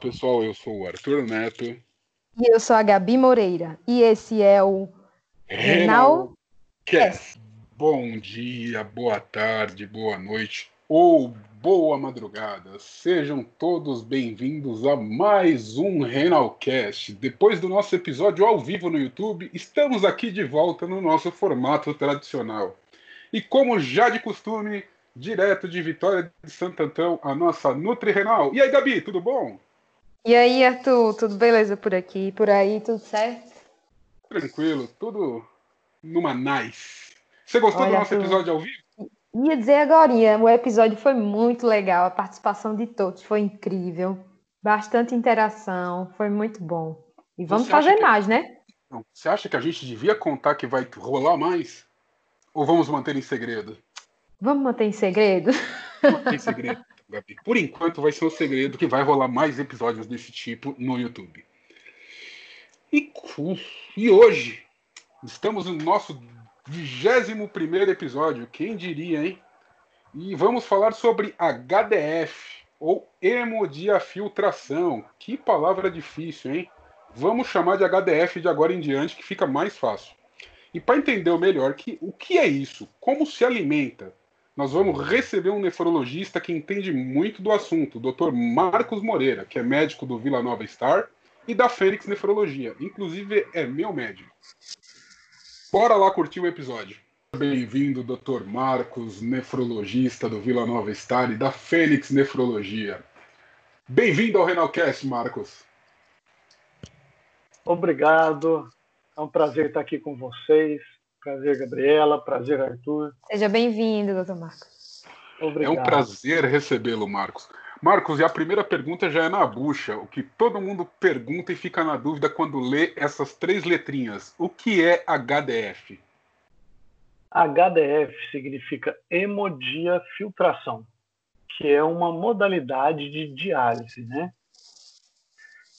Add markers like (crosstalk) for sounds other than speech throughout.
pessoal, eu sou o Arthur Neto. E eu sou a Gabi Moreira. E esse é o Renal Cast. Bom dia, boa tarde, boa noite ou boa madrugada. Sejam todos bem-vindos a mais um Renalcast. Depois do nosso episódio ao vivo no YouTube, estamos aqui de volta no nosso formato tradicional. E como já de costume, direto de Vitória de Santo Antão, a nossa Nutri Renal. E aí, Gabi, tudo bom? E aí, Arthur, tudo beleza por aqui? Por aí, tudo certo? Tranquilo, tudo numa nice. Você gostou Olha, do nosso Arthur, episódio ao vivo? Ia dizer agora, o episódio foi muito legal, a participação de todos foi incrível, bastante interação, foi muito bom. E vamos Você fazer mais, que... né? Não, você acha que a gente devia contar que vai rolar mais? Ou vamos manter em segredo? Vamos manter em segredo? Manter em segredo, (laughs) Gabi. Por enquanto vai ser um segredo que vai rolar mais episódios desse tipo no YouTube. E, e hoje estamos no nosso 21 primeiro episódio, quem diria, hein? E vamos falar sobre HDF, ou hemodiafiltração. Que palavra difícil, hein? Vamos chamar de HDF de agora em diante, que fica mais fácil. E para entender melhor que, o que é isso, como se alimenta, nós vamos receber um nefrologista que entende muito do assunto, o Dr. Marcos Moreira, que é médico do Vila Nova Star e da Fênix Nefrologia. Inclusive, é meu médico. Bora lá curtir o episódio. Bem-vindo, Dr. Marcos, nefrologista do Vila Nova Star e da Fênix Nefrologia. Bem-vindo ao Renalcast, Marcos. Obrigado. É um prazer estar aqui com vocês. Prazer, Gabriela. Prazer, Arthur. Seja bem-vindo, doutor Marcos. Obrigado. É um prazer recebê-lo, Marcos. Marcos, e a primeira pergunta já é na bucha, o que todo mundo pergunta e fica na dúvida quando lê essas três letrinhas. O que é HDF? HDF significa hemodiafiltração, que é uma modalidade de diálise, né?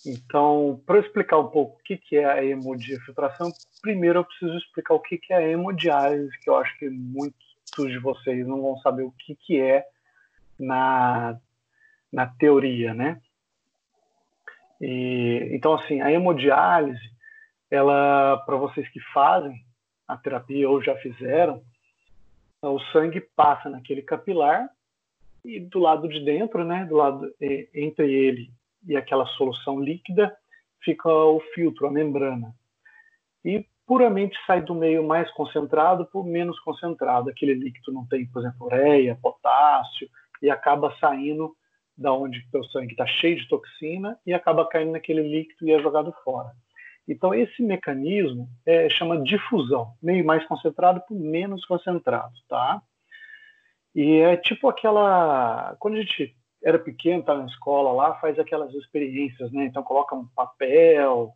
Então, para explicar um pouco o que, é a hemodiafiltração, primeiro eu preciso explicar o que, que é a hemodiálise, que eu acho que muitos de vocês não vão saber o que, que é na, na teoria, né? E, então, assim, a hemodiálise, ela, para vocês que fazem a terapia ou já fizeram, o sangue passa naquele capilar e do lado de dentro, né, do lado entre ele e aquela solução líquida, fica o filtro, a membrana. E puramente sai do meio mais concentrado por menos concentrado. Aquele líquido não tem, por exemplo, ureia, potássio, e acaba saindo da onde o sangue está cheio de toxina e acaba caindo naquele líquido e é jogado fora. Então, esse mecanismo é, chama difusão, meio mais concentrado por menos concentrado, tá? E é tipo aquela... Quando a gente era pequeno, tá na escola lá, faz aquelas experiências, né? Então coloca um papel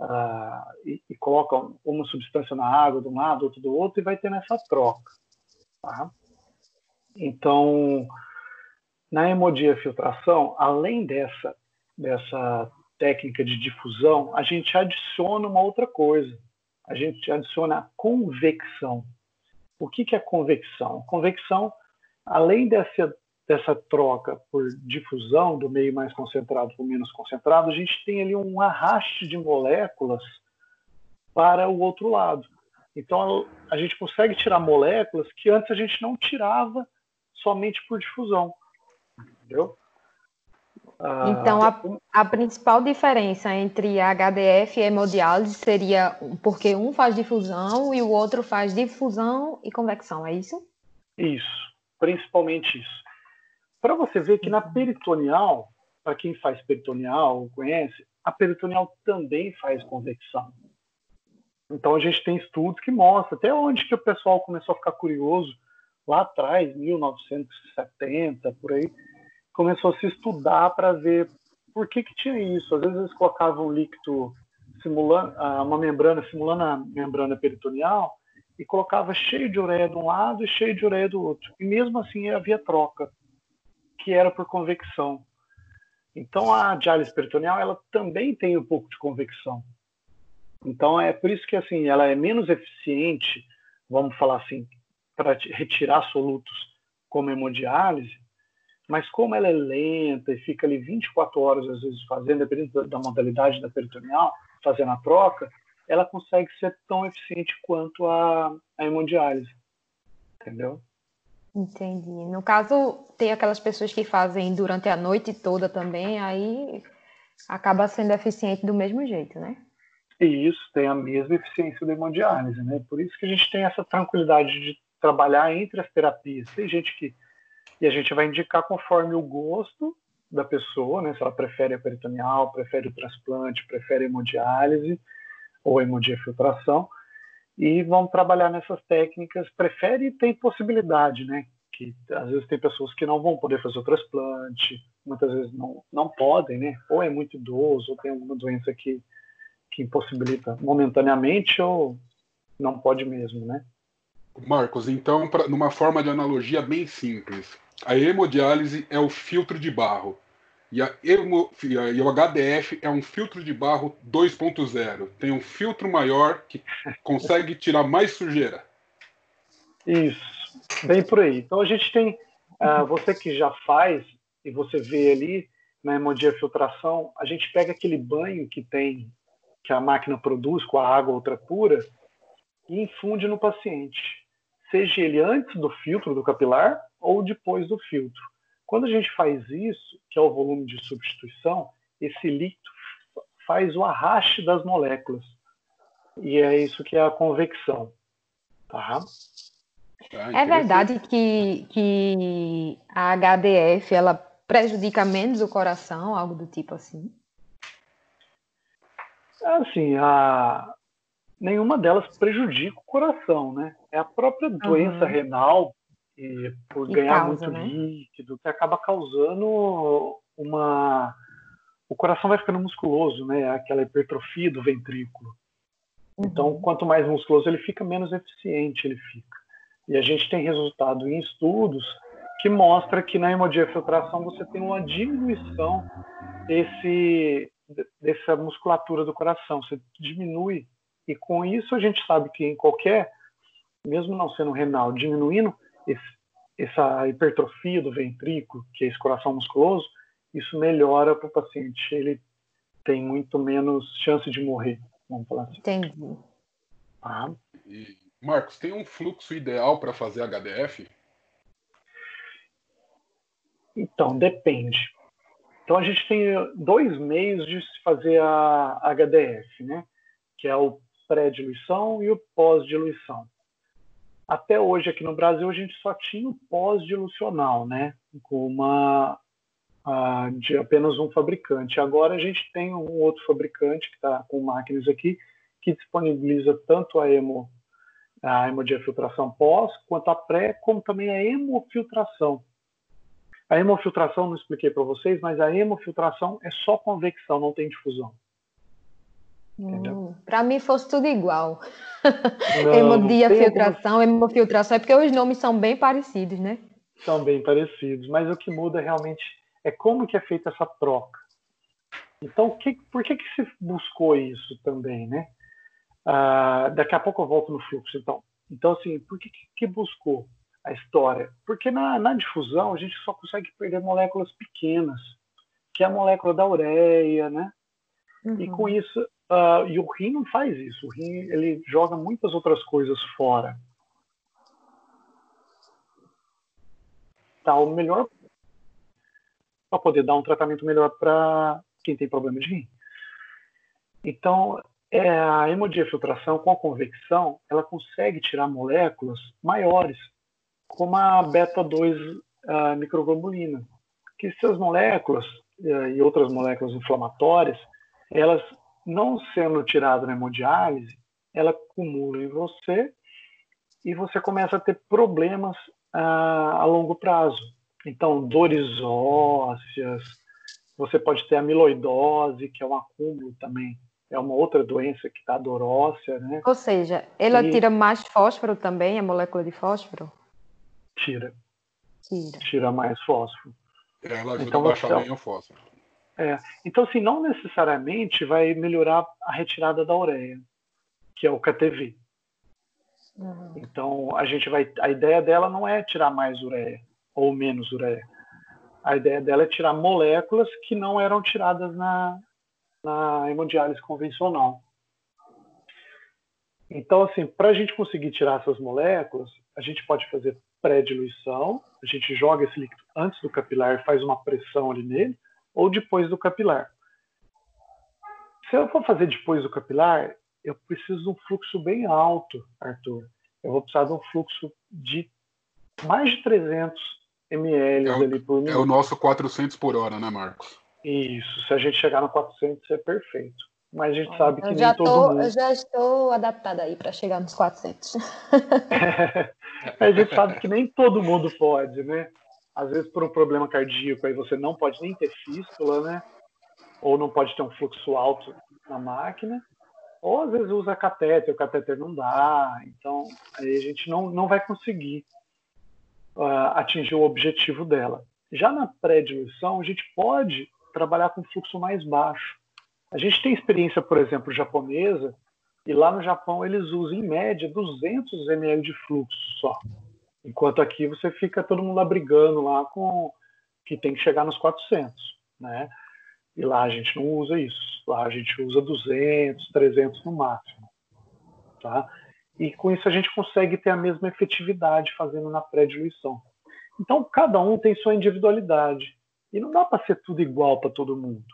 uh, e, e, coloca uma substância na água de um lado, outro do outro e vai ter essa troca, tá? Então, na hemodiafiltração, além dessa dessa técnica de difusão, a gente adiciona uma outra coisa. A gente adiciona a convecção. O que, que é convecção? Convecção, além dessa dessa troca por difusão do meio mais concentrado para o menos concentrado, a gente tem ali um arraste de moléculas para o outro lado. Então a gente consegue tirar moléculas que antes a gente não tirava somente por difusão. Entendeu? Ah, então a, a, principal diferença entre HDF e hemodiálise seria porque um faz difusão e o outro faz difusão e convecção, é isso? Isso, principalmente isso para você ver que na peritoneal, para quem faz peritoneal ou conhece, a peritoneal também faz convecção. Então a gente tem estudos que mostram até onde que o pessoal começou a ficar curioso lá atrás, 1970 por aí, começou a se estudar para ver por que que tinha isso. Às vezes eles colocavam um líquido simulando ah, uma membrana simulando a membrana peritoneal e colocava cheio de ureia de um lado e cheio de ureia do outro. E mesmo assim havia troca que era por convecção. Então a diálise peritoneal ela também tem um pouco de convecção. Então é por isso que assim ela é menos eficiente, vamos falar assim, para retirar solutos como hemodiálise, Mas como ela é lenta e fica ali 24 horas às vezes fazendo, dependendo da modalidade da peritoneal, fazendo a troca, ela consegue ser tão eficiente quanto a, a hemodiálise. Entendeu? Entendi. No caso, tem aquelas pessoas que fazem durante a noite toda também, aí acaba sendo eficiente do mesmo jeito, né? E isso tem a mesma eficiência da hemodiálise, né? Por isso que a gente tem essa tranquilidade de trabalhar entre as terapias. Tem gente que e a gente vai indicar conforme o gosto da pessoa, né? Se ela prefere a peritoneal, prefere o transplante, prefere a hemodiálise ou a hemodiafiltração. E vamos trabalhar nessas técnicas. Prefere e tem possibilidade, né? Que às vezes tem pessoas que não vão poder fazer o transplante, muitas vezes não, não podem, né? Ou é muito idoso, ou tem alguma doença que, que impossibilita momentaneamente, ou não pode mesmo, né? Marcos, então, pra, numa forma de analogia bem simples, a hemodiálise é o filtro de barro. E, a hemo, e o HDF é um filtro de barro 2.0. Tem um filtro maior que consegue (laughs) tirar mais sujeira. Isso, bem por aí. Então a gente tem, uh, você que já faz e você vê ali na hemodiafiltração, a gente pega aquele banho que tem, que a máquina produz com a água ultra pura e infunde no paciente, seja ele antes do filtro do capilar ou depois do filtro. Quando a gente faz isso, que é o volume de substituição, esse líquido faz o arraste das moléculas. E é isso que é a convecção. Tá? Ah, é verdade que, que a HDF ela prejudica menos o coração, algo do tipo assim? Assim, a... nenhuma delas prejudica o coração, né? É a própria doença uhum. renal e por ganhar causa, muito né? líquido, que acaba causando uma. O coração vai ficando musculoso, né? Aquela hipertrofia do ventrículo. Uhum. Então, quanto mais musculoso ele fica, menos eficiente ele fica. E a gente tem resultado em estudos que mostra que na hemodiafiltração você tem uma diminuição desse, dessa musculatura do coração. Você diminui. E com isso a gente sabe que em qualquer, mesmo não sendo renal, diminuindo, esse, essa hipertrofia do ventrículo, que é esse coração musculoso, isso melhora para o paciente. Ele tem muito menos chance de morrer, vamos falar assim. Entendi. Ah. E, Marcos, tem um fluxo ideal para fazer HDF? Então, depende. Então, a gente tem dois meios de se fazer a HDF, né? Que é o pré-diluição e o pós-diluição. Até hoje, aqui no Brasil, a gente só tinha o pós-dilucional, né? Com uma de apenas um fabricante. Agora a gente tem um outro fabricante que está com máquinas aqui que disponibiliza tanto a hemo a hemodiafiltração pós, quanto a pré, como também a hemofiltração. A hemofiltração, não expliquei para vocês, mas a hemofiltração é só convecção, não tem difusão. Hum, para mim fosse tudo igual. (laughs) Hemodiafiltração, hemofiltração, é porque os nomes são bem parecidos, né? São bem parecidos, mas o que muda realmente é como que é feita essa troca. Então, que, por que, que se buscou isso também, né? Ah, daqui a pouco eu volto no fluxo, então. Então, assim, por que, que buscou a história? Porque na, na difusão a gente só consegue perder moléculas pequenas, que é a molécula da ureia, né? Uhum. E com isso, uh, e o rim não faz isso. O rim ele joga muitas outras coisas fora. Tá, o melhor para poder dar um tratamento melhor para quem tem problema de rim. Então, é, a hemodiafiltração com a convecção, ela consegue tirar moléculas maiores, como a beta-2 microglobulina, que essas moléculas uh, e outras moléculas inflamatórias, elas não sendo tiradas na hemodiálise, ela acumula em você e você começa a ter problemas uh, a longo prazo. Então, dores ósseas, você pode ter amiloidose, que é um acúmulo também é uma outra doença que está dorócea, né? Ou seja, ela e... tira mais fósforo também, a molécula de fósforo? Tira. Tira. Tira mais fósforo. Ela ajuda então, a baixar você... bem o fósforo. É. Então, assim, não necessariamente vai melhorar a retirada da ureia, que é o KTV. Uhum. Então, a gente vai. A ideia dela não é tirar mais ureia ou menos ureia. A ideia dela é tirar moléculas que não eram tiradas na, na hemodiálise convencional. Então, assim, para a gente conseguir tirar essas moléculas, a gente pode fazer pré-diluição, a gente joga esse líquido antes do capilar, faz uma pressão ali nele, ou depois do capilar. Se eu for fazer depois do capilar, eu preciso de um fluxo bem alto, Arthur. Eu vou precisar de um fluxo de mais de 300 ml é o, ali por minuto. É o nosso 400 por hora, né, Marcos? Isso. Se a gente chegar no 400, é perfeito. Mas a gente sabe que nem todo tô, mundo... Eu já estou adaptada aí para chegar nos 400. (laughs) a gente sabe que nem todo mundo pode, né? Às vezes por um problema cardíaco aí você não pode nem ter fístula, né? Ou não pode ter um fluxo alto na máquina. Ou às vezes usa catéter, o catéter não dá. Então aí a gente não, não vai conseguir uh, atingir o objetivo dela. Já na pré-diluição, a gente pode trabalhar com fluxo mais baixo. A gente tem experiência, por exemplo, japonesa, e lá no Japão eles usam em média 200 ml de fluxo só. Enquanto aqui você fica todo mundo brigando lá com que tem que chegar nos 400, né? E lá a gente não usa isso. Lá a gente usa 200, 300 no máximo, tá? E com isso a gente consegue ter a mesma efetividade fazendo na pré-diluição. Então cada um tem sua individualidade e não dá para ser tudo igual para todo mundo.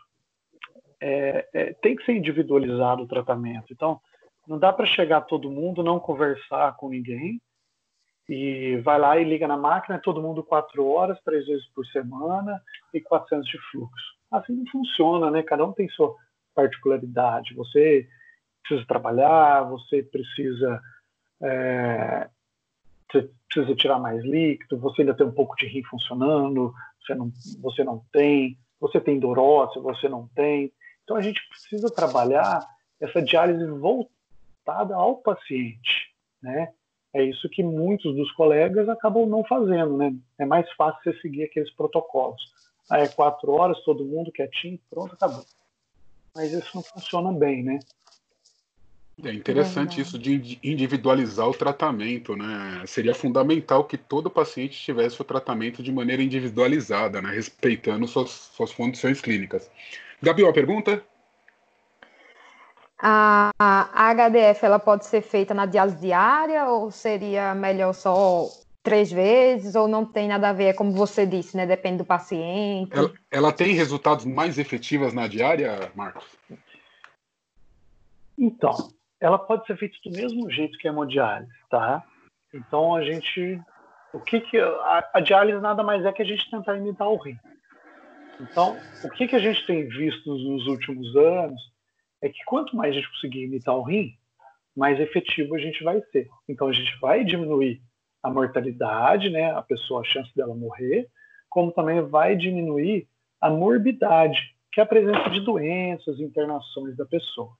É, é, tem que ser individualizado o tratamento. Então não dá para chegar todo mundo, não conversar com ninguém e vai lá e liga na máquina, todo mundo quatro horas, três vezes por semana e 400 de fluxo. Assim não funciona, né? Cada um tem sua particularidade. Você precisa trabalhar, você precisa é, você precisa tirar mais líquido, você ainda tem um pouco de rim funcionando, você não, você não tem, você tem dor óssea, você não tem. Então a gente precisa trabalhar essa diálise voltada ao paciente, né? É isso que muitos dos colegas acabam não fazendo, né? É mais fácil você seguir aqueles protocolos. Aí é quatro horas, todo mundo quietinho, pronto, acabou. Mas isso não funciona bem, né? É interessante isso de individualizar o tratamento, né? Seria fundamental que todo paciente tivesse o tratamento de maneira individualizada, né? Respeitando suas, suas condições clínicas. Gabriel, a pergunta? A, a HDF ela pode ser feita na diálise diária ou seria melhor só três vezes ou não tem nada a ver, é como você disse, né? Depende do paciente. Ela, ela tem resultados mais efetivos na diária, Marcos? Então, ela pode ser feita do mesmo jeito que a hemodiálise, tá? Então a gente, o que que a, a, diálise nada mais é que a gente tentar imitar o rim. Então, o que que a gente tem visto nos últimos anos é que quanto mais a gente conseguir imitar o rim, mais efetivo a gente vai ser. Então a gente vai diminuir a mortalidade, né, a pessoa a chance dela morrer, como também vai diminuir a morbidade, que é a presença de doenças, internações da pessoa.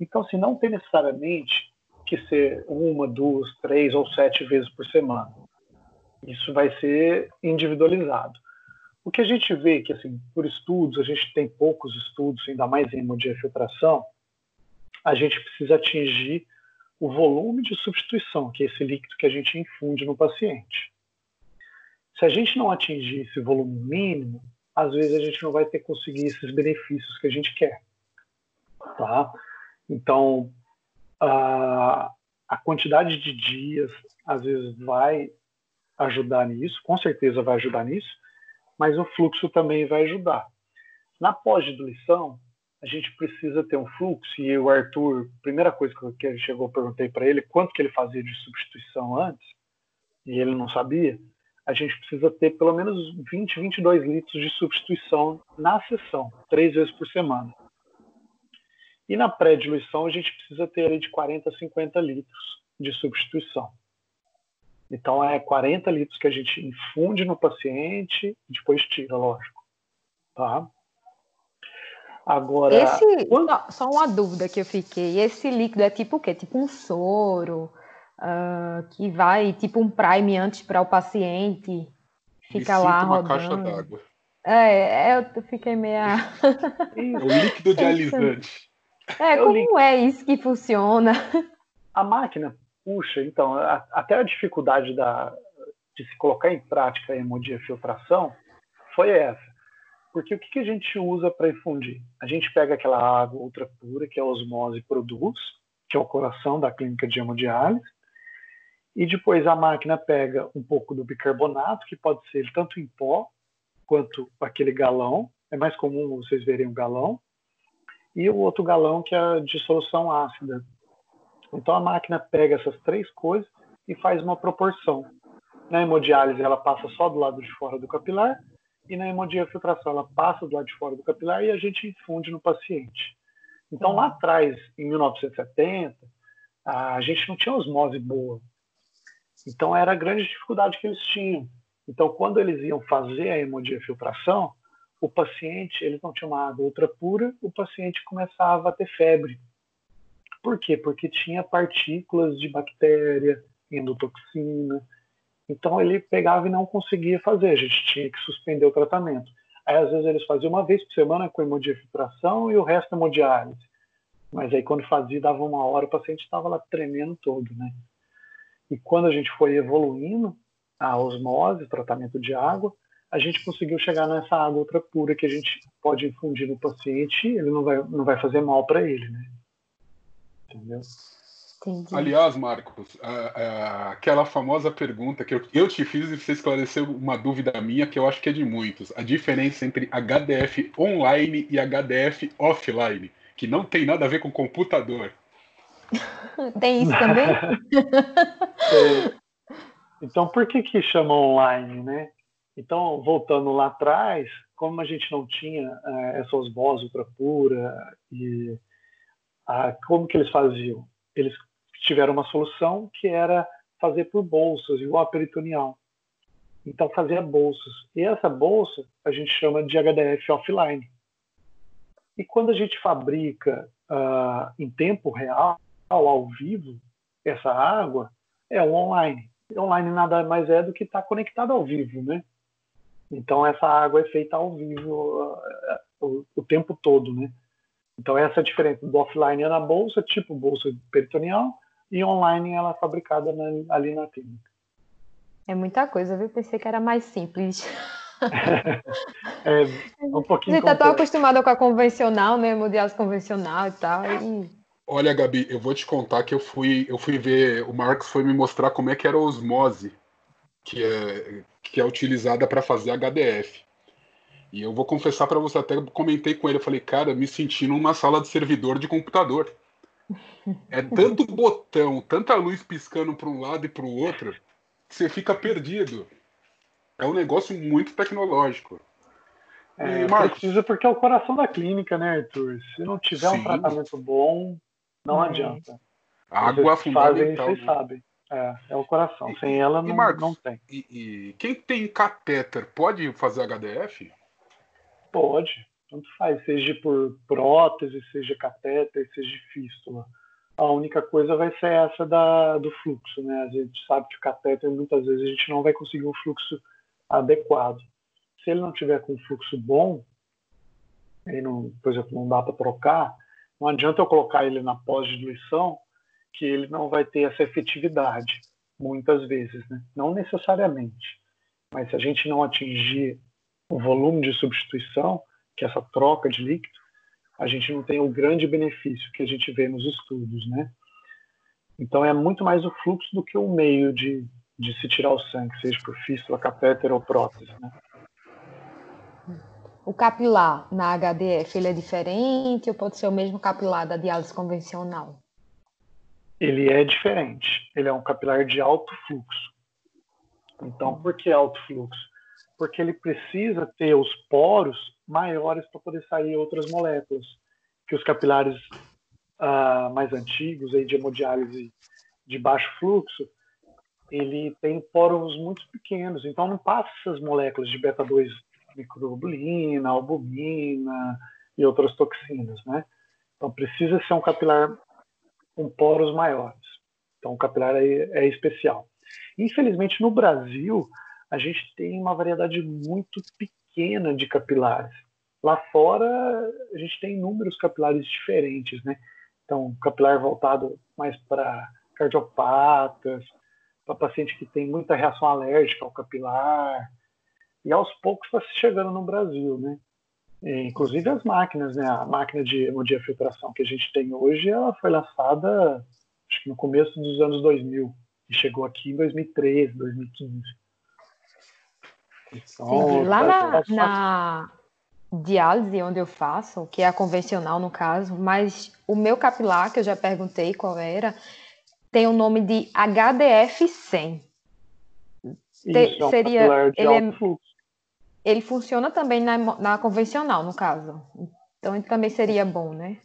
Então, assim, não tem necessariamente que ser uma, duas, três ou sete vezes por semana. Isso vai ser individualizado. O que a gente vê que, assim, por estudos, a gente tem poucos estudos, ainda mais em hemodiafiltração, a gente precisa atingir o volume de substituição, que é esse líquido que a gente infunde no paciente. Se a gente não atingir esse volume mínimo, às vezes a gente não vai ter conseguir esses benefícios que a gente quer. Tá? Então, a, a quantidade de dias às vezes vai ajudar nisso, com certeza vai ajudar nisso, mas o fluxo também vai ajudar. Na pós-diluição, a gente precisa ter um fluxo, e o Arthur, primeira coisa que ele chegou, eu perguntei para ele quanto que ele fazia de substituição antes, e ele não sabia, a gente precisa ter pelo menos 20, 22 litros de substituição na sessão, três vezes por semana. E na pré-diluição a gente precisa ter ali de 40 a 50 litros de substituição. Então é 40 litros que a gente infunde no paciente e depois tira, lógico. Tá? Agora. Esse, quando... só, só, uma dúvida que eu fiquei. Esse líquido é tipo o quê? Tipo um soro uh, que vai, tipo um prime antes para o paciente. Fica lá uma rodando. caixa d'água. É, é, eu fiquei meia. É o líquido dialisante. (laughs) É, como é isso que funciona? A máquina puxa, então, a, até a dificuldade da, de se colocar em prática a hemodiafiltração foi essa. Porque o que, que a gente usa para infundir? A gente pega aquela água ultra pura que a osmose produz, que é o coração da clínica de hemodiálise, e depois a máquina pega um pouco do bicarbonato, que pode ser tanto em pó quanto aquele galão, é mais comum vocês verem um galão, e o outro galão que é de solução ácida. Então a máquina pega essas três coisas e faz uma proporção. Na hemodiálise ela passa só do lado de fora do capilar e na hemodiafiltração ela passa do lado de fora do capilar e a gente infunde no paciente. Então lá atrás, em 1970, a gente não tinha osmose boa. Então era a grande dificuldade que eles tinham. Então quando eles iam fazer a hemodiafiltração, o paciente, eles não tinham uma água ultra pura, o paciente começava a ter febre. Por quê? Porque tinha partículas de bactéria, endotoxina. Então ele pegava e não conseguia fazer, a gente tinha que suspender o tratamento. Aí às vezes eles faziam uma vez por semana com hemodiafiltração e o resto hemodiálise. Mas aí quando fazia, dava uma hora, o paciente estava lá tremendo todo, né? E quando a gente foi evoluindo a osmose, tratamento de água, a gente conseguiu chegar nessa água ultra pura que a gente pode infundir no paciente, ele não vai, não vai fazer mal para ele, né? Entendeu? Entendi. Aliás, Marcos, a, a, aquela famosa pergunta que eu, eu, te fiz e você esclareceu uma dúvida minha que eu acho que é de muitos. A diferença entre HDF online e HDF offline, que não tem nada a ver com computador. (laughs) tem isso também? (laughs) é. Então, por que que chama online, né? Então, voltando lá atrás, como a gente não tinha é, essa osmose ultra pura e a, como que eles faziam? Eles tiveram uma solução que era fazer por bolsas, igual a peritoneal. Então fazia bolsas. E essa bolsa a gente chama de HDF offline. E quando a gente fabrica uh, em tempo real, ao vivo, essa água, é online. E online nada mais é do que estar tá conectado ao vivo, né? Então essa água é feita ao vivo uh, o, o, tempo todo, né? Então essa é a diferença do offline é na bolsa, tipo bolsa peritoneal, e online ela é fabricada na, ali na clínica. É muita coisa, viu? Pensei que era mais simples. (laughs) é (laughs) um pouquinho. A gente está tão acostumado com a convencional, né? Mundial convencional e tal. E... Olha, Gabi, eu vou te contar que eu fui, eu fui ver, o Marcos foi me mostrar como é que era a osmose, que é, que é utilizada para fazer HDF. E eu vou confessar para você, até comentei com ele, eu falei, cara, me senti numa sala de servidor de computador. (laughs) É tanto botão, tanta luz piscando para um lado e para o outro, que você fica perdido. É um negócio muito tecnológico. É, Marcos, precisa porque é o coração da clínica, né, Arthur? Se não tiver sim. um tratamento bom, não hum. adianta. A água vocês fundamental. Fazem, vocês né? sabem. É, é o coração. E, Sem ela não, Marcos, não tem. E, e, quem tem catéter pode fazer HDF? Pode tanto faz, seja por prótese, seja catéter, seja fístula. A única coisa vai ser essa da, do fluxo, né? A gente sabe que o catéter muitas vezes a gente não vai conseguir um fluxo adequado. Se ele não tiver com um fluxo bom, aí não, por exemplo, não dá para trocar, não adianta eu colocar ele na pós-diluição, que ele não vai ter essa efetividade, muitas vezes, né? Não necessariamente. Mas se a gente não atingir o volume de substituição, que essa troca de líquido, a gente não tem o grande benefício que a gente vê nos estudos, né? Então é muito mais o fluxo do que o meio de, de se tirar o sangue, seja por fístula, catéter ou prótese, né? O capilar na HDF ele é diferente ou pode ser o mesmo capilar da diálise convencional? Ele é diferente. Ele é um capilar de alto fluxo. Então, por que alto fluxo? Porque ele precisa ter os poros maiores para poder sair outras moléculas, que os capilares uh, mais antigos aí de hemodiálise de baixo fluxo, ele tem poros muito pequenos, então não passa essas moléculas de beta-2 microglobulina, albumina e outras toxinas, né? Então precisa ser um capilar com poros maiores. Então o capilar é especial. Infelizmente no Brasil a gente tem uma variedade muito pequena de capilares. Lá fora, a gente tem inúmeros capilares diferentes, né? Então, capilar voltado mais para cardiopatas, para paciente que tem muita reação alérgica ao capilar. e aos poucos está chegando no Brasil, né? E, inclusive as máquinas, né? A máquina de hemodiafiltração que a gente tem hoje, ela foi lançada acho que no começo dos anos 2000 e chegou aqui em 2013, 2015. Lá na, na, diálise onde eu faço, que é a convencional no caso, mas o meu capilar, que eu já perguntei qual era, tem o nome de HDF100. Isso, Te, é seria ele, é, ele funciona também na, na convencional, no caso. Então ele também seria bom, né?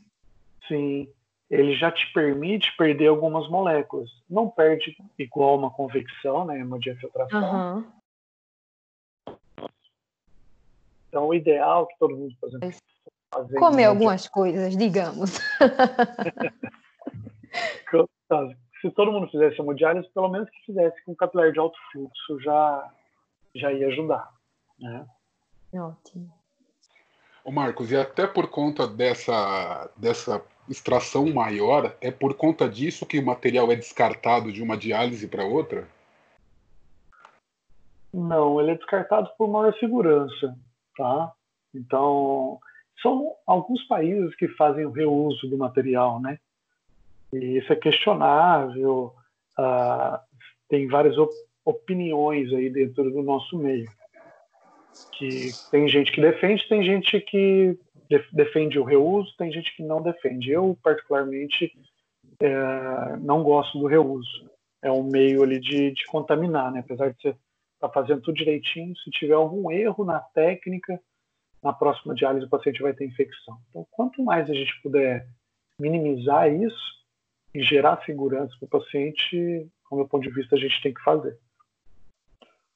Sim. Ele já te permite perder algumas moléculas. Não perde igual uma convecção, né? Uma diafiltração. Uhum. Então, o ideal que todo mundo, por exemplo, fazer comer algumas coisas, digamos. (laughs) Se todo mundo fizesse hemodiálise, pelo menos que fizesse com capilar de alto fluxo, já, já ia ajudar. Né? Ótimo. Ô Marcos, e até por conta dessa, dessa extração maior, é por conta disso que o material é descartado de uma diálise para outra? Não, ele é descartado por maior segurança tá? Então, são alguns países que fazem o reuso do material, né? E isso é questionável, uh, tem várias op opiniões aí dentro do nosso meio. Que tem gente que defende, tem gente que def defende o reuso, tem gente que não defende. Eu, particularmente, é, não gosto do reuso. É um meio ali de, de contaminar, né? Apesar de ser está fazendo tudo direitinho. Se tiver algum erro na técnica, na próxima diálise o paciente vai ter infecção. Então, quanto mais a gente puder minimizar isso e gerar segurança para o paciente, do meu ponto de vista, a gente tem que fazer.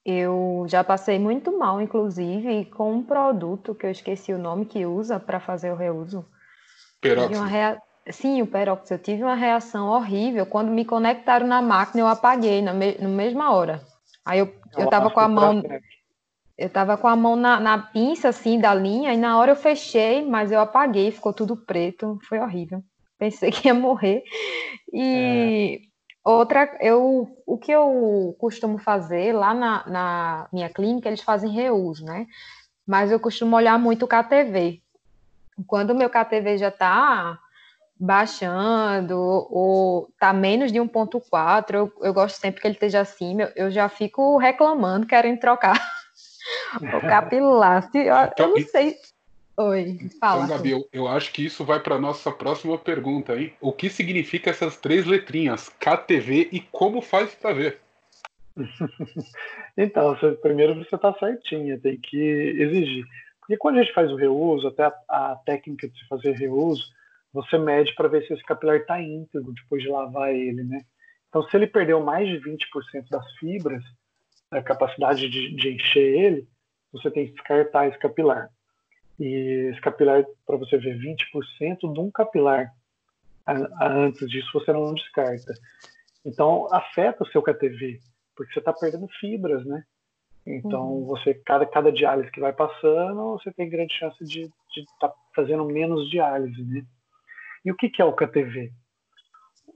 Eu já passei muito mal, inclusive, com um produto que eu esqueci o nome que usa para fazer o reuso. Peróxido. Rea... Sim, o peróxido. Eu tive uma reação horrível. Quando me conectaram na máquina, eu apaguei na, me... na mesma hora. Aí eu, eu tava com a mão. Eu tava com a mão na, na pinça, assim, da linha, e na hora eu fechei, mas eu apaguei, ficou tudo preto. Foi horrível. Pensei (laughs) que ia morrer. E é. outra, eu, o que eu costumo fazer lá na, na minha clínica, eles fazem reuso, né? Mas eu costumo olhar muito o KTV. Quando o meu KTV já tá baixando ou tá menos de 1.4, eu, eu gosto sempre que ele esteja acima, eu, eu já fico reclamando, querendo trocar (laughs) o capilar. Eu, então, eu não sei. Oi, fala. Então, Gabi, eu, eu acho que isso vai para nossa próxima pergunta, hein? O que significa essas três letrinhas, KTV, e como faz para ver? (laughs) então, você, primeiro você está certinha, tem que exigir. Porque quando a gente faz o reuso, até a, a técnica de fazer reuso, você mede para ver se esse capilar está íntegro depois de lavar ele, né? Então, se ele perdeu mais de 20% das fibras, a capacidade de, de, encher ele, você tem que descartar esse capilar. E esse capilar, para você ver 20% de um capilar, a, a, antes disso você não descarta. Então, afeta o seu KTV, porque você está perdendo fibras, né? Então, uhum. você cada, cada diálise que vai passando, você tem grande chance de estar tá fazendo menos diálise, né? E o que, que é o KTV?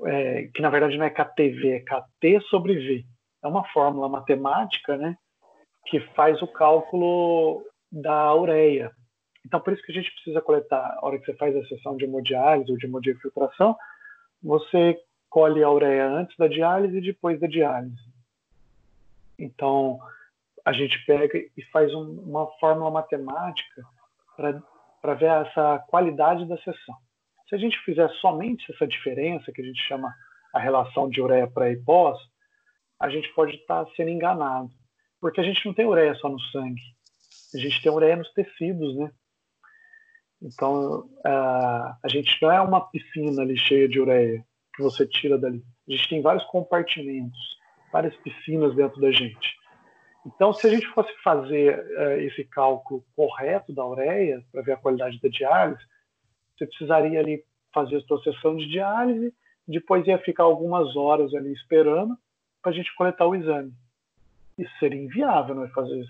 É, que na verdade não é KTV, é KT sobre V. É uma fórmula matemática né, que faz o cálculo da ureia. Então, por isso que a gente precisa coletar, a hora que você faz a sessão de hemodiálise ou de hemodiafiltração, você colhe a ureia antes da diálise e depois da diálise. Então, a gente pega e faz um, uma fórmula matemática para ver essa qualidade da sessão. Se a gente fizer somente essa diferença, que a gente chama a relação de ureia pré e pós, a gente pode estar sendo enganado. Porque a gente não tem ureia só no sangue. A gente tem ureia nos tecidos, né? Então, a gente não é uma piscina ali cheia de ureia que você tira dali. A gente tem vários compartimentos, várias piscinas dentro da gente. Então, se a gente fosse fazer uh, esse cálculo correto da ureia, para ver a qualidade da diálise, você precisaria ali fazer a sua sessão de diálise, depois ia ficar algumas horas ali esperando para a gente coletar o exame. Isso seria inviável, não é fazer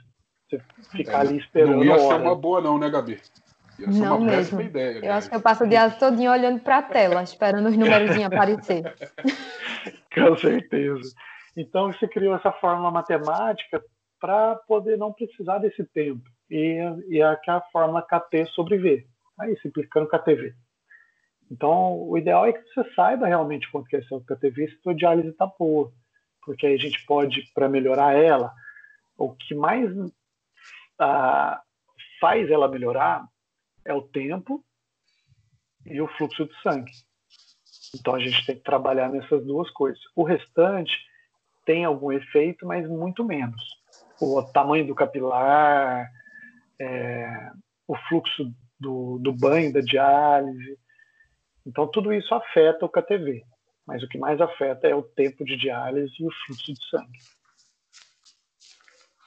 você ficar é, ali esperando. Não ia ser uma boa, não, né, Gabi? Ia ser não uma mesmo. ideia. Eu né? acho que eu passo o dia todinho olhando para a tela, esperando os números aparecer. (laughs) Com certeza. Então, você criou essa fórmula matemática para poder não precisar desse tempo. E, e é que a fórmula KT sobre V. Aí, simplificando KTV. Então, o ideal é que você saiba realmente quanto que é seu KTV se a sua diálise está boa. Porque aí a gente pode, para melhorar ela, o que mais ah, faz ela melhorar é o tempo e o fluxo de sangue. Então a gente tem que trabalhar nessas duas coisas. O restante tem algum efeito, mas muito menos. O tamanho do capilar, é, o fluxo do, do banho, da diálise. Então tudo isso afeta o KTV. Mas o que mais afeta é o tempo de diálise e o fluxo de sangue.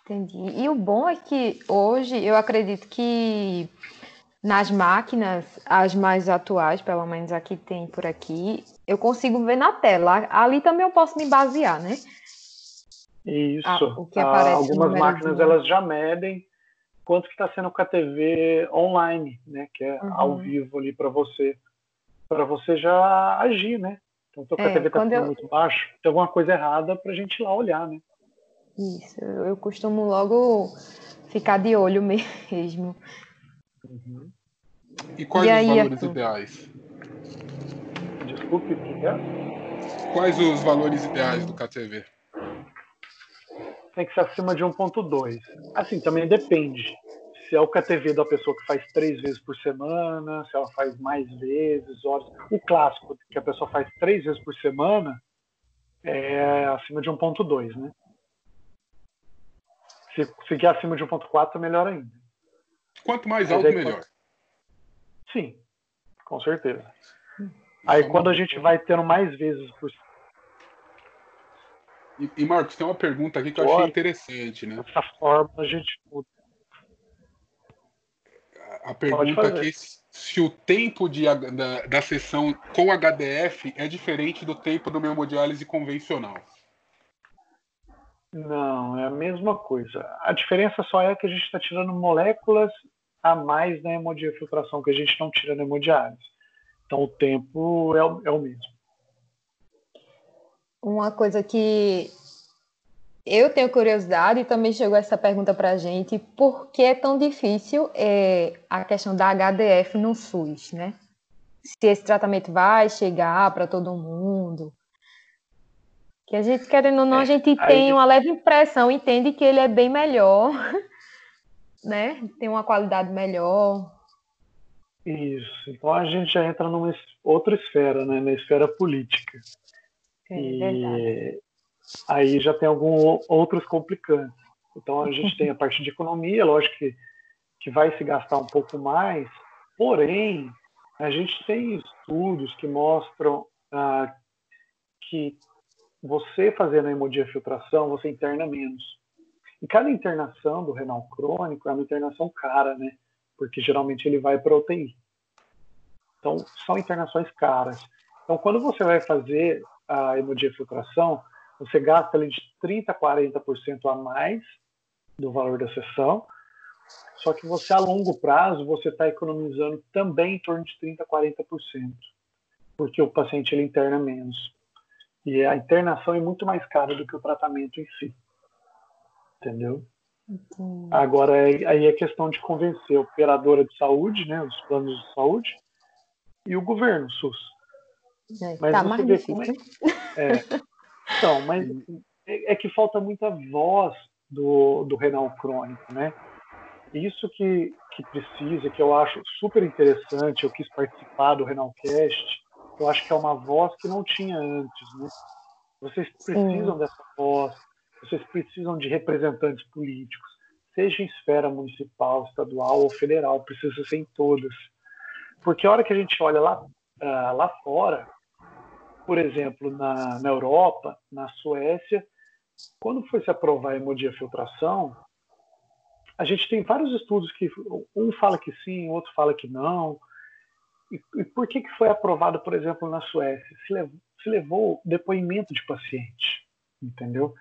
Entendi. E o bom é que hoje eu acredito que nas máquinas, as mais atuais, pelo menos aqui tem por aqui, eu consigo ver na tela. Ali também eu posso me basear, né? Isso. Ah, o que aparece ah, algumas máquinas elas já medem quanto que está sendo com a TV online, né? Que é uhum. ao vivo ali para você, para você já agir, né? Então, se a é, TV está eu... muito baixo, tem alguma coisa errada para a gente ir lá olhar, né? Isso, eu costumo logo ficar de olho (laughs) mesmo. Uhum. E quais e os aí, valores Arthur? ideais? Desculpe, o que é? Quais os valores ideais do KTV? Tem que ser acima de 1.2. Assim, também depende. Se é o KTV da pessoa que faz três vezes por semana, se ela faz mais vezes, horas. O clássico, que a pessoa faz três vezes por semana, é acima de 1.2, né? Se seguir acima de 1.4, melhor ainda. Quanto mais alto, melhor. Sim, com certeza. Aí quando a gente vai tendo mais vezes por e, e Marcos, tem uma pergunta aqui que eu achei interessante, né? Dessa forma a gente muda. A pergunta aqui se o tempo de, da, da sessão com HDF é diferente do tempo do hemodiálise convencional. Não, é a mesma coisa. A diferença só é que a gente está tirando moléculas a mais na hemodiafiltração que a gente não tira na hemodiálise. Então o tempo é o, é o mesmo. Uma coisa que eu tenho curiosidade e também chegou essa pergunta para a gente: por que é tão difícil é, a questão da HDF no SUS, né? Se esse tratamento vai chegar para todo mundo? Que a gente, querendo ou não, é, a gente tem uma leve impressão, entende que ele é bem melhor, (laughs) né? Tem uma qualidade melhor. Isso. Então a gente já entra numa outra esfera, né? Na esfera política. É, e verdade. aí já tem alguns outros complicantes. Então a gente tem a parte de economia, lógico que, que vai se gastar um pouco mais, porém a gente tem estudos que mostram ah, que você fazendo a hemodiafiltração, você interna menos. E cada internação do renal crônico é uma internação cara, né? Porque geralmente ele vai para UTI. Então, são internações caras. Então, quando você vai fazer a hemodiafiltração, você gasta ali de 30% a 40% a mais do valor da sessão, só que você, a longo prazo, você está economizando também em torno de 30% a 40%, porque o paciente ele interna menos. E a internação é muito mais cara do que o tratamento em si. Entendeu? Entendi. Agora, aí é questão de convencer a operadora de saúde, né, os planos de saúde, e o governo, o SUS. É, mas tá mais difícil. É, é, então, mas (laughs) é, é, que falta muita voz do, do renal crônico, né? Isso que, que precisa, que eu acho super interessante, eu quis participar do Renalcast, eu acho que é uma voz que não tinha antes, né? Vocês precisam dessa voz, vocês precisam de representantes políticos, seja em esfera municipal, estadual ou federal, precisa ser em todas. Porque a hora que a gente olha lá, uh, lá fora, por exemplo, na, na Europa, na Suécia, quando foi se aprovar a hemodiafiltração, a gente tem vários estudos que um fala que sim, outro fala que não, e, e por que, que foi aprovado, por exemplo, na Suécia? Se levou, se levou depoimento de paciente, entendeu?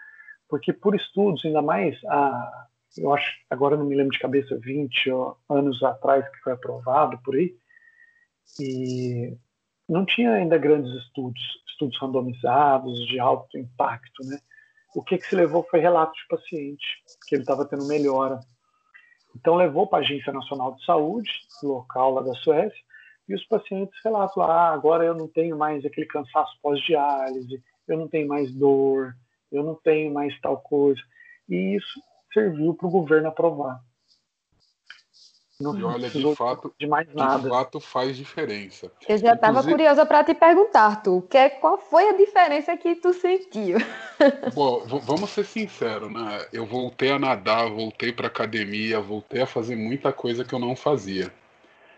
Porque por estudos, ainda mais, a, eu acho, agora não me lembro de cabeça, 20 anos atrás que foi aprovado por aí, e não tinha ainda grandes estudos, estudos randomizados de alto impacto, né? o que, que se levou foi relatos de paciente, que ele estava tendo melhora. Então levou para a Agência Nacional de Saúde, local lá da Suécia, e os pacientes relatam ah, agora eu não tenho mais aquele cansaço pós-diálise, eu não tenho mais dor, eu não tenho mais tal coisa. E isso serviu para o governo aprovar. Não e olha, de fato, de, mais nada. de fato faz diferença. Eu já estava Inclusive... curiosa para te perguntar, tu, que, qual foi a diferença que tu sentiu? (laughs) Bom, vamos ser sinceros, né? Eu voltei a nadar, voltei para academia, voltei a fazer muita coisa que eu não fazia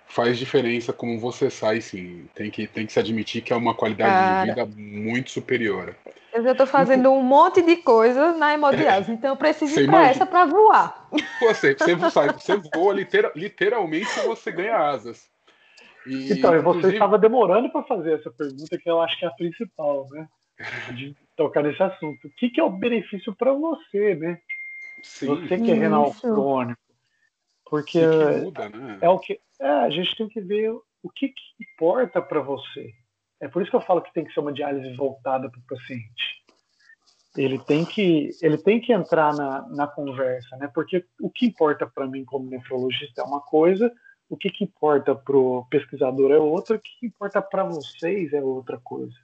faz diferença como você sai, sim. Tem que, tem que se admitir que é uma qualidade Cara, de vida muito superior. Eu já estou fazendo um monte de coisas na hemodiálise, então eu preciso ir para essa para voar. Você, você, sai, você voa, literal, literalmente você ganha asas. E, então, inclusive... você estava demorando para fazer essa pergunta, que eu acho que é a principal, né? De tocar nesse assunto. O que, que é o benefício para você, né? Sim. Você que é renal crônico. Porque que muda, né? é o que é, a gente tem que ver o que, que importa para você. É por isso que eu falo que tem que ser uma diálise voltada para o paciente. Ele tem que ele tem que entrar na, na conversa, né? Porque o que importa para mim como nefrologista é uma coisa, o que, que importa para o pesquisador é outra, o que, importa para vocês é outra coisa.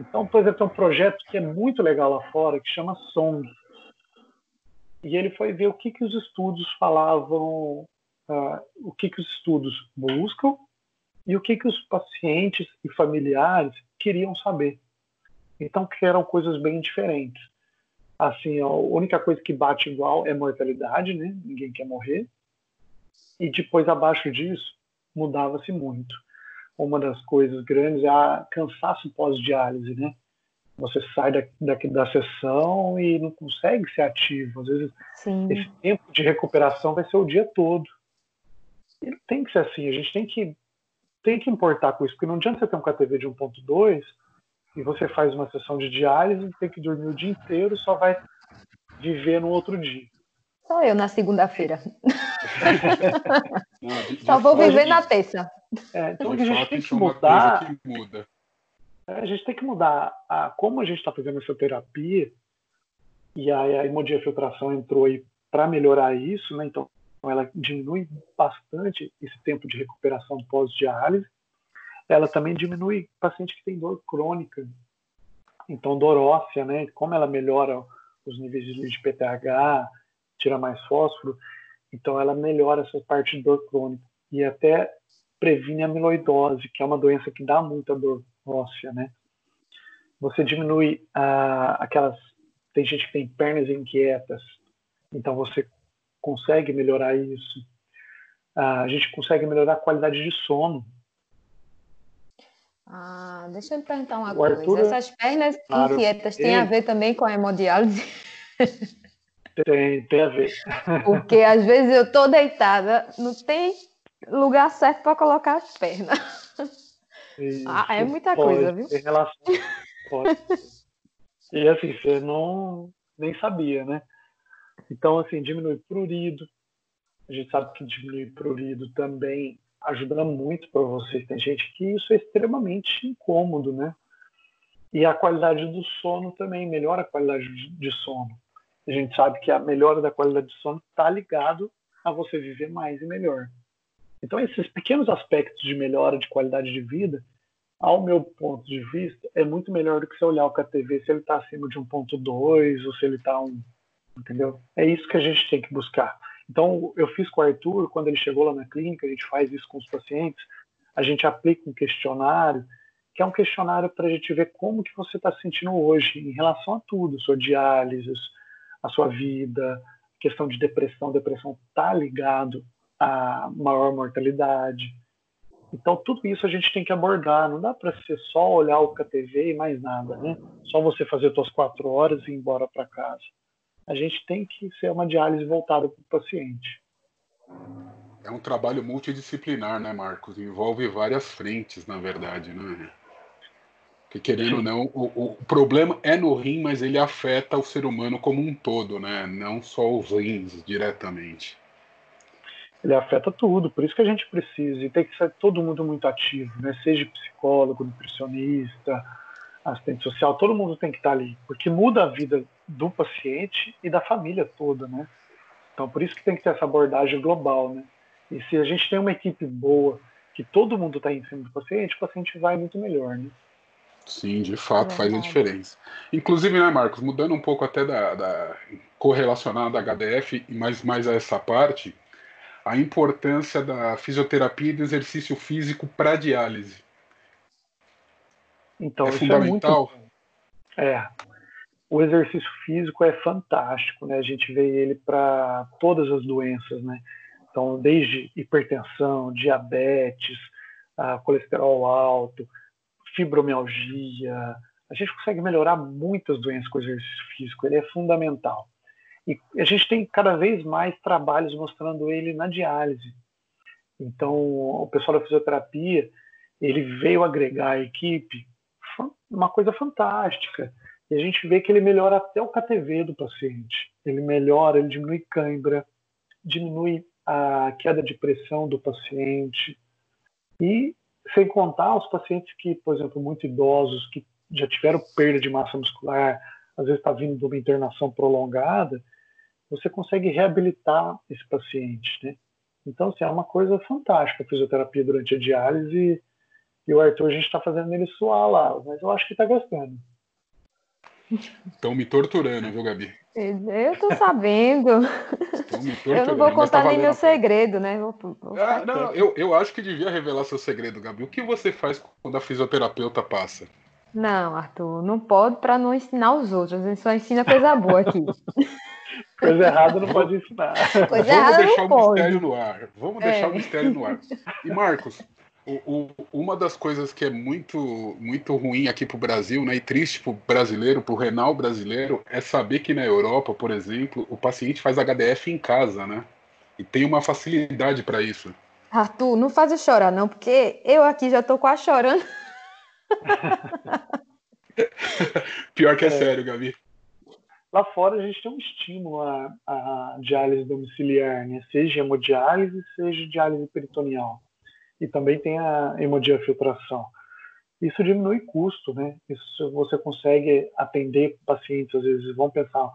Então, por exemplo, tem um projeto que é muito legal lá fora que chama Song, e ele foi ver o que, que os estudos falavam, uh, o que, que os estudos buscam e o que, que os pacientes e familiares queriam saber. Então, que eram coisas bem diferentes. Assim, a única coisa que bate igual é mortalidade, né? Ninguém quer morrer. E depois, abaixo disso, mudava-se muito. Uma das coisas grandes é a cansaço pós-diálise, né? você sai da, da, da sessão e não consegue ser ativo. Às vezes, Sim. esse tempo de recuperação vai ser o dia todo. E tem que ser assim. A gente tem que, tem que importar com isso, porque não adianta você ter um KTV de 1.2 e você faz uma sessão de diálise, tem que dormir o dia inteiro, só vai viver no outro dia. Só eu na segunda-feira. só vou viver na terça. É, então a gente tem que mudar. Que muda a gente tem que mudar a, como a gente está fazendo essa terapia, e a, a hemodiafiltração entrou aí para melhorar isso, né? Então, ela diminui bastante esse tempo de recuperação pós-diálise. Ela também diminui paciente que tem dor crônica. Então, dor óssea, né? Como ela melhora os níveis de PTH, tira mais fósforo, então ela melhora essa parte de dor crônica e até previne a amiloidose, que é uma doença que dá muita dor óssea, né? Você diminui ah, aquelas. Tem gente que tem pernas inquietas, então você consegue melhorar isso. Ah, a gente consegue melhorar a qualidade de sono. Ah, deixa eu me perguntar uma o coisa. Arthur, Essas pernas claro, inquietas têm a ver também com a hemodiálise? Tem, tem a ver. (laughs) Porque às vezes eu tô deitada, não tem lugar certo para colocar as pernas. Isso, ah, é muita coisa, viu? Em relação... Pode. E assim, você não nem sabia, né? Então, assim, diminui prurido. A gente sabe que diminuir prurido também ajuda muito para você. Tem gente que isso é extremamente incômodo, né? E a qualidade do sono também melhora a qualidade de sono. A gente sabe que a melhora da qualidade de sono está ligado a você viver mais e melhor. Então, esses pequenos aspectos de melhora de qualidade de vida, ao meu ponto de vista, é muito melhor do que você olhar o KTV se ele está acima de 1.2 ou se ele está entendeu? É isso que a gente tem que buscar. Então, eu fiz com o Arthur, quando ele chegou lá na clínica, a gente faz isso com os pacientes, a gente aplica um questionário, que é um questionário para a gente ver como que você está se sentindo hoje em relação a tudo, sua diálise, a sua vida, questão de depressão, depressão está ligado a maior mortalidade. Então, tudo isso a gente tem que abordar. Não dá para ser só olhar o KTV e mais nada, né? Só você fazer suas quatro horas e ir embora para casa. A gente tem que ser uma diálise voltada para o paciente. É um trabalho multidisciplinar, né, Marcos? Envolve várias frentes, na verdade, né? Que querendo ou não, o, o, problema é no rim, mas ele afeta o ser humano como um todo, né? Não só os rins diretamente ele afeta tudo. Por isso que a gente precisa, e tem que ser todo mundo muito ativo, né? Seja psicólogo, nutricionista, assistente social, todo mundo tem que estar ali, porque muda a vida do paciente e da família toda, né? Então, por isso que tem que ter essa abordagem global, né? E se a gente tem uma equipe boa, que todo mundo está em cima do paciente, o paciente vai muito melhor, né? Sim, de fato, é faz a diferença. Inclusive, né, Marcos, mudando um pouco até da, da correlacionada à HDF e mais, mais a essa parte, a importância da fisioterapia e do exercício físico para diálise. Então, é fundamental. É, muito... é, o exercício físico é fantástico, né? A gente vê ele para todas as doenças, né? Então, desde hipertensão, diabetes, colesterol alto, fibromialgia. A gente consegue melhorar muitas doenças com o exercício físico, ele é fundamental. E a gente tem cada vez mais trabalhos mostrando ele na diálise. Então, o pessoal da fisioterapia, ele veio agregar a equipe, uma coisa fantástica. E a gente vê que ele melhora até o KTV do paciente. Ele melhora, ele diminui cãibra, diminui a queda de pressão do paciente. E sem contar os pacientes que, por exemplo, muito idosos, que já tiveram perda de massa muscular, às vezes está vindo de uma internação prolongada, você consegue reabilitar esse paciente, né? Então, assim, é uma coisa fantástica a fisioterapia durante a diálise e o Arthur, a gente está fazendo ele suar lá, mas eu acho que está gostando. Estão me torturando, viu, Gabi? Eu tô sabendo. Eu não vou tá contar tá nem meu segredo, né? Vou, vou ah, não, eu, eu acho que devia revelar seu segredo, Gabi. O que você faz quando a fisioterapeuta passa? Não, Arthur, não pode para não ensinar os outros. A gente só ensina coisa boa aqui. (laughs) Coisa errada não pode ensinar. Coisa Vamos deixar o mistério no ar. Vamos deixar é. o mistério no ar. E Marcos, o, o, uma das coisas que é muito, muito ruim aqui para o Brasil, né, e triste para o brasileiro, para o renal brasileiro, é saber que na Europa, por exemplo, o paciente faz HDF em casa, né? E tem uma facilidade para isso. Arthur, não faz eu chorar, não, porque eu aqui já estou quase chorando. (laughs) Pior que é, é, sério, Gabi. Lá fora a gente tem um estímulo à, à diálise domiciliar, né? seja hemodiálise, seja diálise peritoneal e também tem a hemodiafiltração. Isso diminui custo, né? Isso você consegue atender pacientes, às vezes vão pensar,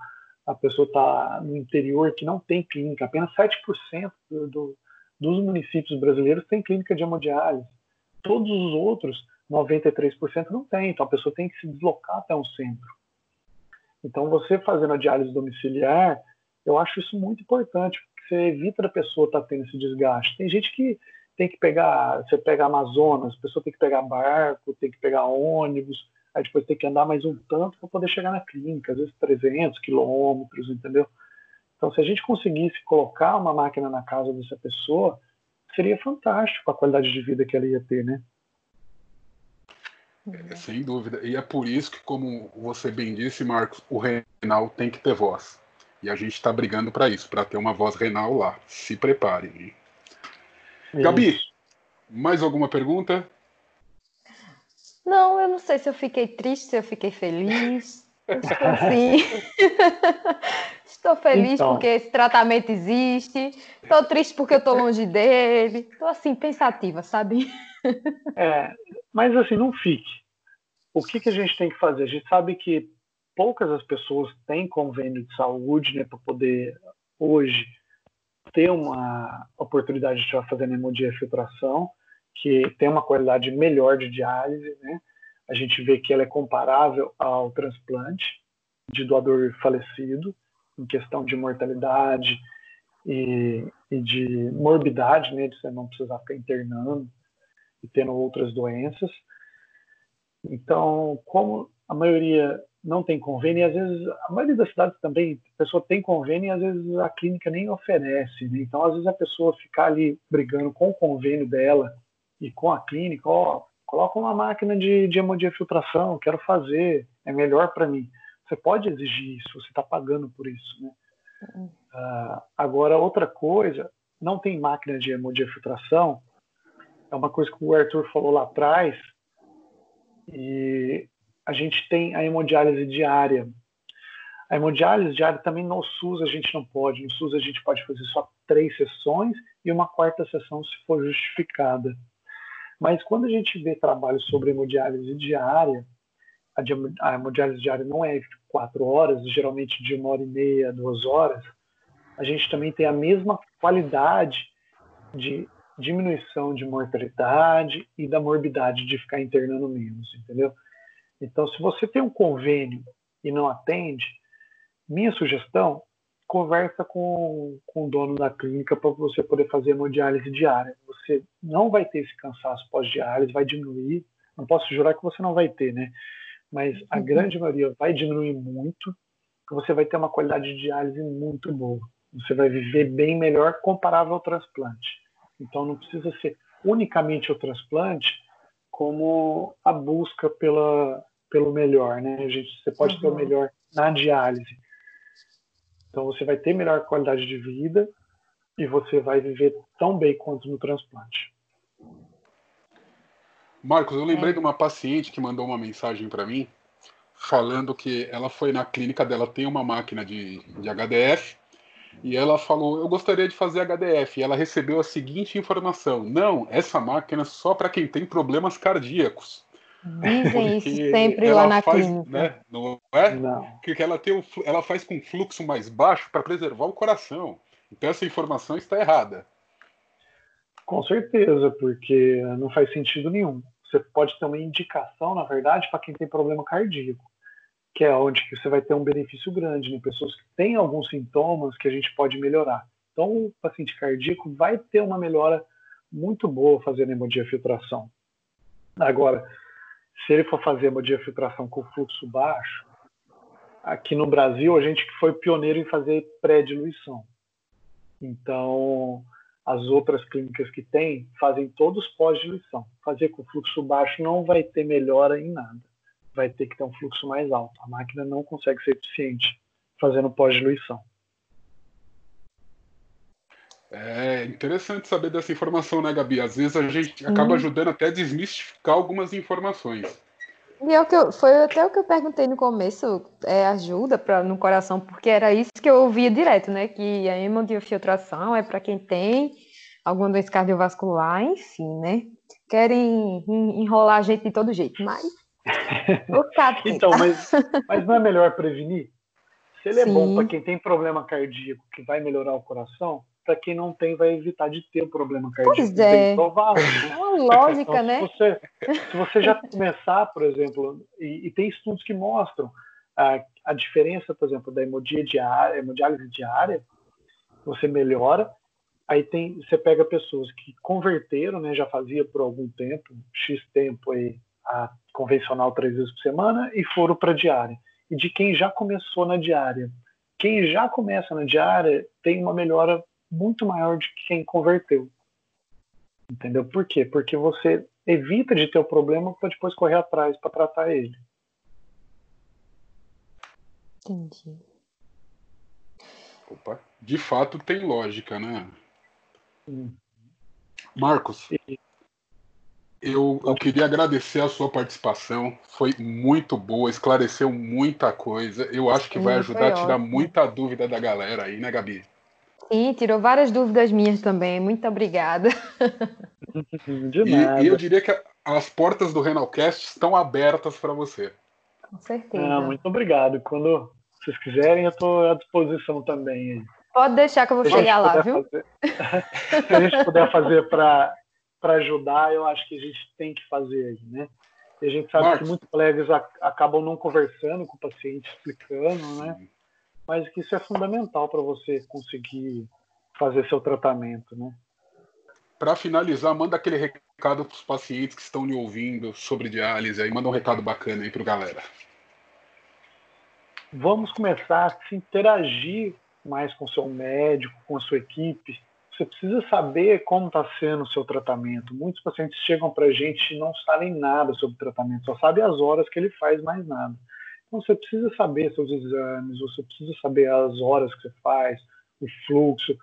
a pessoa está no interior que não tem clínica, apenas 7% do, do, dos municípios brasileiros tem clínica de hemodiálise. Todos os outros, 93% não tem, então a pessoa tem que se deslocar até um centro. Então você fazendo a diálise domiciliar, eu acho isso muito importante, porque você evita da pessoa estar tá tendo esse desgaste. Tem gente que tem que pegar, você pega Amazonas, a pessoa tem que pegar barco, tem que pegar ônibus, aí depois tem que andar mais um tanto para poder chegar na clínica, às vezes 300 quilômetros, entendeu? Então, se a gente conseguisse colocar uma máquina na casa dessa pessoa, seria fantástico a qualidade de vida que ela ia ter, né? É, sem dúvida. E é por isso que, como você bem disse, Marcos, o renal tem que ter voz. E a gente está brigando para isso, para ter uma voz renal lá. Se preparem. Gabi, mais alguma pergunta? Não, eu não sei se eu fiquei triste, se eu fiquei feliz. (laughs) Estou assim. (laughs) estou feliz então. porque esse tratamento existe. Estou triste porque eu estou longe dele. Estou assim, pensativa, sabe? É, mas assim, não fique. O que, que a gente tem que fazer? A gente sabe que poucas as pessoas têm convênio de saúde né, para poder hoje ter uma oportunidade de estar fazendo hemodiafiltração, que tem uma qualidade melhor de diálise, né? A gente vê que ela é comparável ao transplante de doador falecido, em questão de mortalidade e, e de morbidade, né? De você não precisar ficar internando e tendo outras doenças. Então, como a maioria não tem convênio, e às vezes, a maioria das cidades também, a pessoa tem convênio e às vezes a clínica nem oferece. Né? Então, às vezes a pessoa ficar ali brigando com o convênio dela e com a clínica, ó, coloca uma máquina de, de hemodiafiltração, quero fazer, é melhor para mim. Você pode exigir isso, você está pagando por isso. Né? Uh, agora, outra coisa, não tem máquina de hemodiafiltração, é uma coisa que o Arthur falou lá atrás, e a gente tem a hemodiálise diária. A hemodiálise diária também no SUS a gente não pode. No SUS a gente pode fazer só três sessões e uma quarta sessão se for justificada. Mas quando a gente vê trabalhos sobre hemodiálise diária, a, hemodiálise diária não é quatro horas, geralmente de uma hora e meia, duas horas, a gente também tem a mesma qualidade de diminuição de mortalidade e da morbidade de ficar internando menos, entendeu? Então, se você tem um convênio e não atende, minha sugestão, conversa com, com o dono da clínica para você poder fazer hemodiálise diária. Você não vai ter esse cansaço pós-diálise, vai diminuir. Não posso jurar que você não vai ter, né? Mas a uhum. grande maioria vai diminuir muito, você vai ter uma qualidade de diálise muito boa. Você vai viver bem melhor comparável ao transplante. Então não precisa ser unicamente o transplante como a busca pela, pelo melhor, né? A gente, você pode uhum. ter o melhor na diálise. Então você vai ter melhor qualidade de vida e você vai viver tão bem quanto no transplante. Marcos, eu lembrei é. de uma paciente que mandou uma mensagem para mim falando que ela foi na clínica dela, tem uma máquina de, de HDF, e ela falou: Eu gostaria de fazer HDF. E ela recebeu a seguinte informação: Não, essa máquina é só para quem tem problemas cardíacos. Dizem isso sempre lá na faz, clínica. Né, não é? Não. Porque ela, tem o, ela faz com fluxo mais baixo para preservar o coração. Então essa informação está errada. Com certeza, porque não faz sentido nenhum. Você pode ter uma indicação, na verdade, para quem tem problema cardíaco que é onde que você vai ter um benefício grande, né? Pessoas que têm alguns sintomas que a gente pode melhorar. Então, o paciente cardíaco vai ter uma melhora muito boa fazendo hemodiafiltração. Agora, se ele for fazer hemodiafiltração com fluxo baixo, aqui no Brasil a gente foi pioneiro em fazer pré-diluição. Então, as outras clínicas que tem fazem todos pós-diluição. Fazer com fluxo baixo não vai ter melhora em nada vai ter que ter um fluxo mais alto. A máquina não consegue ser eficiente fazendo pós-diluição. É interessante saber dessa informação, né, Gabi? Às vezes a gente acaba ajudando até a desmistificar algumas informações. E é o que eu, foi até o que eu perguntei no começo, é ajuda pra, no coração, porque era isso que eu ouvia direto, né? Que a hemodiafiltração é para quem tem alguma doença cardiovascular, enfim, né? Querem enrolar a gente de todo jeito, mas (laughs) então, mas, mas não é melhor prevenir? Se ele Sim. é bom para quem tem problema cardíaco, que vai melhorar o coração, para quem não tem, vai evitar de ter o problema cardíaco. Pois é. Provável, né? É uma lógica, então, né? Se você, se você já começar, por exemplo, e, e tem estudos que mostram a, a diferença, por exemplo, da diária, hemodiálise diária, você melhora, aí tem, você pega pessoas que converteram, né, já fazia por algum tempo, X tempo aí, a convencional três vezes por semana e foram para diária. E de quem já começou na diária. Quem já começa na diária tem uma melhora muito maior de quem converteu. Entendeu? Por quê? Porque você evita de ter o problema para depois correr atrás para tratar ele. Entendi. Opa, de fato tem lógica, né? Hum. Marcos, e, eu, eu, queria agradecer a sua participação. Foi muito boa, esclareceu muita coisa. Eu acho que vai ajudar a tirar muita dúvida da galera aí, né, Gabi? Sim, tirou várias dúvidas minhas também. Muito obrigada. De (laughs) nada. E, e eu diria que as portas do Renalcast estão abertas para você. Com certeza. Ah, muito obrigado. Quando vocês quiserem, eu estou à disposição também. Pode deixar que eu vou chegar lá, viu? Fazer... (laughs) Se a gente puder fazer para para ajudar, eu acho que a gente tem que fazer aí, né? E a gente sabe Marcos. que muitos colegas acabam não conversando com o paciente, explicando, né? Mas que isso é fundamental para você conseguir fazer seu tratamento, né? Para finalizar, manda aquele recado para os pacientes que estão lhe ouvindo sobre diálise aí, manda um recado bacana aí para galera. Vamos começar a se interagir mais com o seu médico, com a sua equipe, você precisa saber como está sendo o seu tratamento. Muitos pacientes chegam para a gente e não sabem nada sobre o tratamento, só sabem as horas que ele faz, mais nada. Então você precisa saber seus exames, você precisa saber as horas que você faz, o fluxo.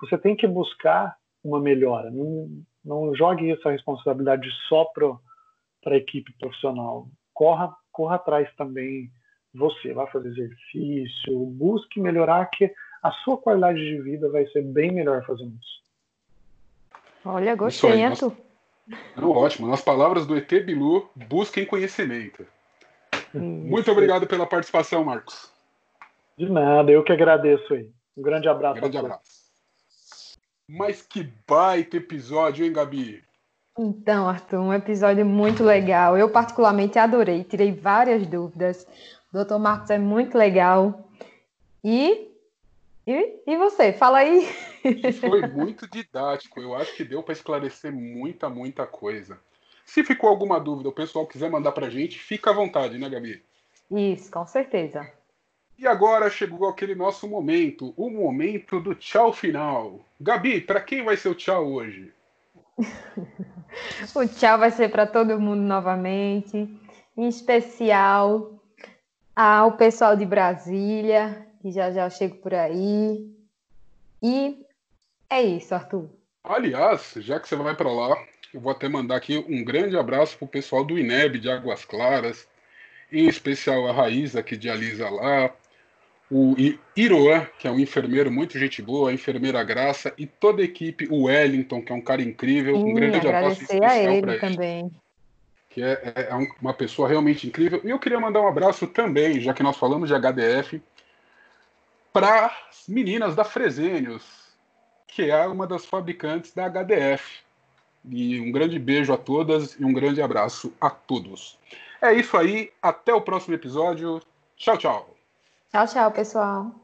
Você tem que buscar uma melhora. Não, não jogue essa responsabilidade só para a equipe profissional. Corra, corra atrás também você. Vá fazer exercício, busque melhorar que a sua qualidade de vida vai ser bem melhor fazendo isso. Olha, gostei, Nas... Não, ótimo. Nas palavras do ET Bilu, busquem conhecimento. Muito obrigado pela participação, Marcos. De nada, eu que agradeço aí. Um grande abraço. Um grande abraço. Mas que baita episódio, hein, Gabi? Então, Arthur, um episódio muito legal. Eu particularmente adorei, tirei várias dúvidas. O Dr. Marcos é muito legal. E, e, e você, fala aí. Foi muito didático. Eu acho que deu para esclarecer muita, muita coisa. Se ficou alguma dúvida, o pessoal quiser mandar para a gente, fica à vontade, né, Gabi? Isso, com certeza. E agora chegou aquele nosso momento, o momento do tchau final. Gabi, para quem vai ser o tchau hoje? (laughs) o tchau vai ser para todo mundo novamente, em especial ao pessoal de Brasília, que já já chego por aí. E é isso, Arthur. Aliás, já que você vai para lá, eu vou até mandar aqui um grande abraço para o pessoal do INEB de Águas Claras, em especial a Raíza, que dialisa lá, o Iroan, que é um enfermeiro muito gente boa, a enfermeira Graça e toda a equipe, o Wellington, que é um cara incrível, Sim, um grande abraço especial a ele também. Que é, é, é, uma pessoa realmente incrível. E eu queria mandar um abraço também, já que nós falamos de HDF, para as meninas da Fresênios, que é uma das fabricantes da HDF. E um grande beijo a todas e um grande abraço a todos. É isso aí, até o próximo episódio. Tchau, tchau. Tchau, tchau, pessoal.